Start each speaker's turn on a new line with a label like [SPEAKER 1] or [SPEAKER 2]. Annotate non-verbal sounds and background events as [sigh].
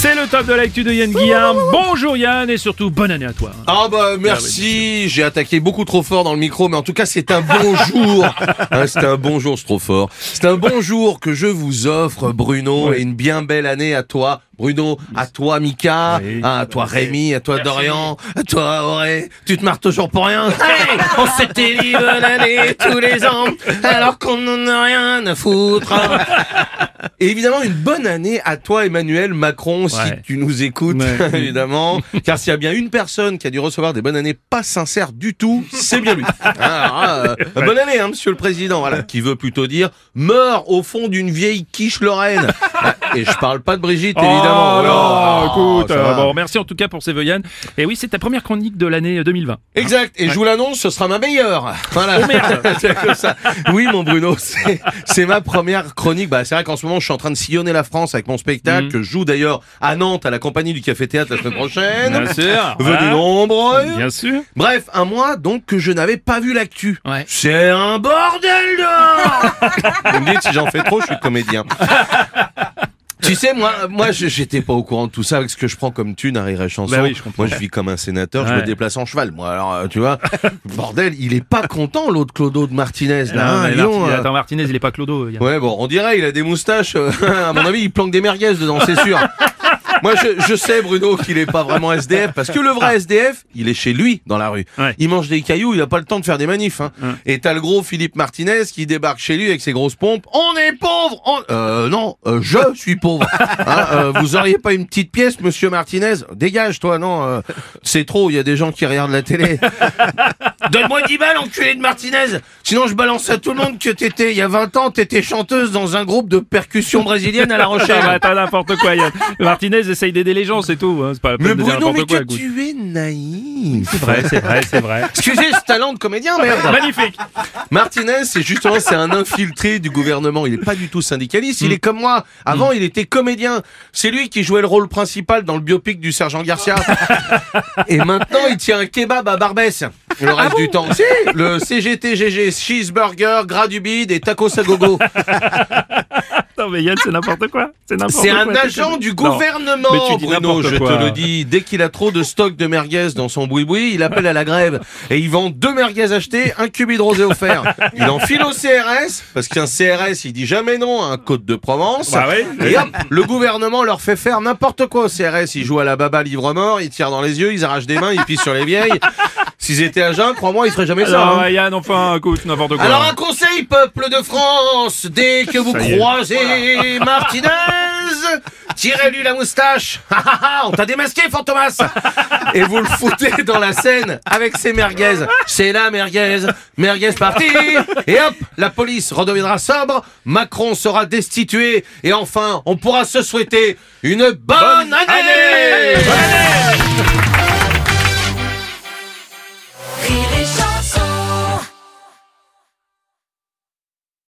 [SPEAKER 1] C'est le top de l'actu de Yann Guillaume. Bonjour Yann et surtout bonne année à toi.
[SPEAKER 2] Ah bah merci, j'ai attaqué beaucoup trop fort dans le micro, mais en tout cas c'est un bonjour. [laughs] Hein, c'est un bonjour, c'est trop fort. C'est un bonjour que je vous offre Bruno et une bien belle année à toi. Bruno, à toi Mika,
[SPEAKER 1] Oui.
[SPEAKER 2] hein, à toi Rémi, à toi Dorian, à toi Auré. Tu te marres toujours pour rien. Hey, on s'était dit bonne année tous les ans, alors qu'on n'en a rien à foutre. Et évidemment, une bonne année à toi, Emmanuel Macron, si
[SPEAKER 1] Ouais.
[SPEAKER 2] tu nous écoutes,
[SPEAKER 1] Ouais. [laughs]
[SPEAKER 2] évidemment. Car s'il y a bien une personne qui a dû recevoir des bonnes années pas sincères du tout, c'est bien lui. [laughs] Ah, ah, euh, Bonne année, hein, monsieur le président. Voilà, qui veut plutôt dire meurt au fond d'une vieille quiche lorraine. Ah, Et je parle pas de Brigitte, évidemment.
[SPEAKER 1] Oh, non,
[SPEAKER 2] Oh,
[SPEAKER 1] écoute, euh, bon, merci en tout cas pour ces Yann. Et oui, c'est ta première chronique de l'année 2020.
[SPEAKER 2] Exact. Et je vous l'annonce, ce sera ma meilleure. Voilà.
[SPEAKER 1] Oh merde. [laughs]
[SPEAKER 2] Comme ça. Oui, mon Bruno, c'est ma première chronique. Bah, c'est vrai qu'en ce moment, je suis en train de sillonner la France avec mon spectacle,
[SPEAKER 1] Mhm.
[SPEAKER 2] que je joue d'ailleurs à Nantes à la compagnie du Café Théâtre la semaine prochaine.
[SPEAKER 1] Bien sûr.
[SPEAKER 2] Venez
[SPEAKER 1] Voilà.
[SPEAKER 2] nombreux.
[SPEAKER 1] Bien sûr.
[SPEAKER 2] Bref, un mois donc que je n'avais pas vu l'actu.
[SPEAKER 1] Ouais.
[SPEAKER 2] C'est un bordel dehors [laughs] Vous me dites si j'en fais trop, je suis comédien. Tu sais, moi, moi, j'étais pas au courant de tout ça avec ce que je prends comme thune à Rire et Chanson.
[SPEAKER 1] Bah oui, je comprends.
[SPEAKER 2] moi, je vis comme un sénateur, je me déplace en cheval. Moi, alors, euh, tu vois, [laughs] bordel, il est pas content, l'autre Clodo de Martinez, là.
[SPEAKER 1] Non,
[SPEAKER 2] donc,
[SPEAKER 1] Martinez-
[SPEAKER 2] euh.
[SPEAKER 1] Attends, Martinez, il est pas Clodo.
[SPEAKER 2] Ouais, bon, on dirait, il a des moustaches. euh, [laughs] à mon [laughs] avis, il planque des merguez dedans, c'est sûr. Moi, je, je sais, Bruno, qu'il est pas vraiment SDF, parce que le vrai SDF, il est chez lui, dans la rue.
[SPEAKER 1] Ouais.
[SPEAKER 2] Il mange des cailloux, il a pas le temps de faire des manifs. Hein.
[SPEAKER 1] Ouais.
[SPEAKER 2] Et t'as le gros Philippe Martinez qui débarque chez lui avec ses grosses pompes. On est pauvre on- Euh, non, euh, je suis pauvre. [laughs] Hein, euh, vous auriez pas une petite pièce, monsieur Martinez? Dégage, toi, non. euh, c'est trop, il y a des gens qui regardent la télé. [laughs] Donne-moi 10 balles, enculé de Martinez Sinon, je balance à tout le monde que t'étais, il y a 20 ans, t'étais chanteuse dans un groupe de percussion brésilienne à La
[SPEAKER 1] Ah, bah,
[SPEAKER 2] Rochelle.
[SPEAKER 1] Attends, n'importe quoi, Yann. Martinez essaye d'aider les gens, c'est tout. hein. C'est pas la peine
[SPEAKER 2] Mais
[SPEAKER 1] de dire
[SPEAKER 2] Bruno, mais
[SPEAKER 1] n'importe quoi.
[SPEAKER 2] que
[SPEAKER 1] écoute.
[SPEAKER 2] tu es naïf.
[SPEAKER 1] C'est vrai, c'est vrai, c'est vrai.
[SPEAKER 2] Excusez ce talent de comédien, merde. [laughs]
[SPEAKER 1] Magnifique.
[SPEAKER 2] Martinez, c'est justement, c'est un infiltré du gouvernement. Il est pas du tout syndicaliste. Il est comme moi. Avant, il était comédien. C'est lui qui jouait le rôle principal dans le biopic du sergent Garcia. [laughs] Et maintenant, il tient un kebab à Barbès. Le reste du temps. Si, le CGTGG, cheeseburger, gras du bide et tacos à gogo. [laughs]
[SPEAKER 1] Non, mais Yann, c'est n'importe quoi. C'est n'importe
[SPEAKER 2] C'est
[SPEAKER 1] quoi.
[SPEAKER 2] un agent du gouvernement,
[SPEAKER 1] Mais tu dis
[SPEAKER 2] Bruno,
[SPEAKER 1] n'importe
[SPEAKER 2] je
[SPEAKER 1] quoi.
[SPEAKER 2] te le dis. Dès qu'il a trop de stock de merguez dans son boui-boui, il appelle à la grève. Et il vend deux merguez achetées, un cubi de rosé offert. Il enfile au CRS, parce qu'un CRS, il dit jamais non à un Côte de Provence.
[SPEAKER 1] Bah oui.
[SPEAKER 2] Et hop, le gouvernement leur fait faire n'importe quoi au CRS. Ils jouent à la baba livre mort, ils tirent dans les yeux, ils arrachent des mains, ils pissent sur les vieilles. S'ils étaient à jeun, crois-moi, ils feraient jamais ça.
[SPEAKER 1] Alors,
[SPEAKER 2] hein.
[SPEAKER 1] Yann, enfin, écoute, n'importe quoi.
[SPEAKER 2] Alors un conseil, peuple de France, dès que vous
[SPEAKER 1] Ça y est.
[SPEAKER 2] croisez [laughs] Martinez, tirez-lui la moustache. Ha, ha, ha, On t'a démasqué, Fantomas. [laughs] Et vous le foutez dans la scène avec ses merguez. C'est la merguez, merguez partie. Et hop, la police redeviendra sobre, Macron sera destitué, et enfin, on pourra se souhaiter une bonne, année.
[SPEAKER 1] année. Bonne année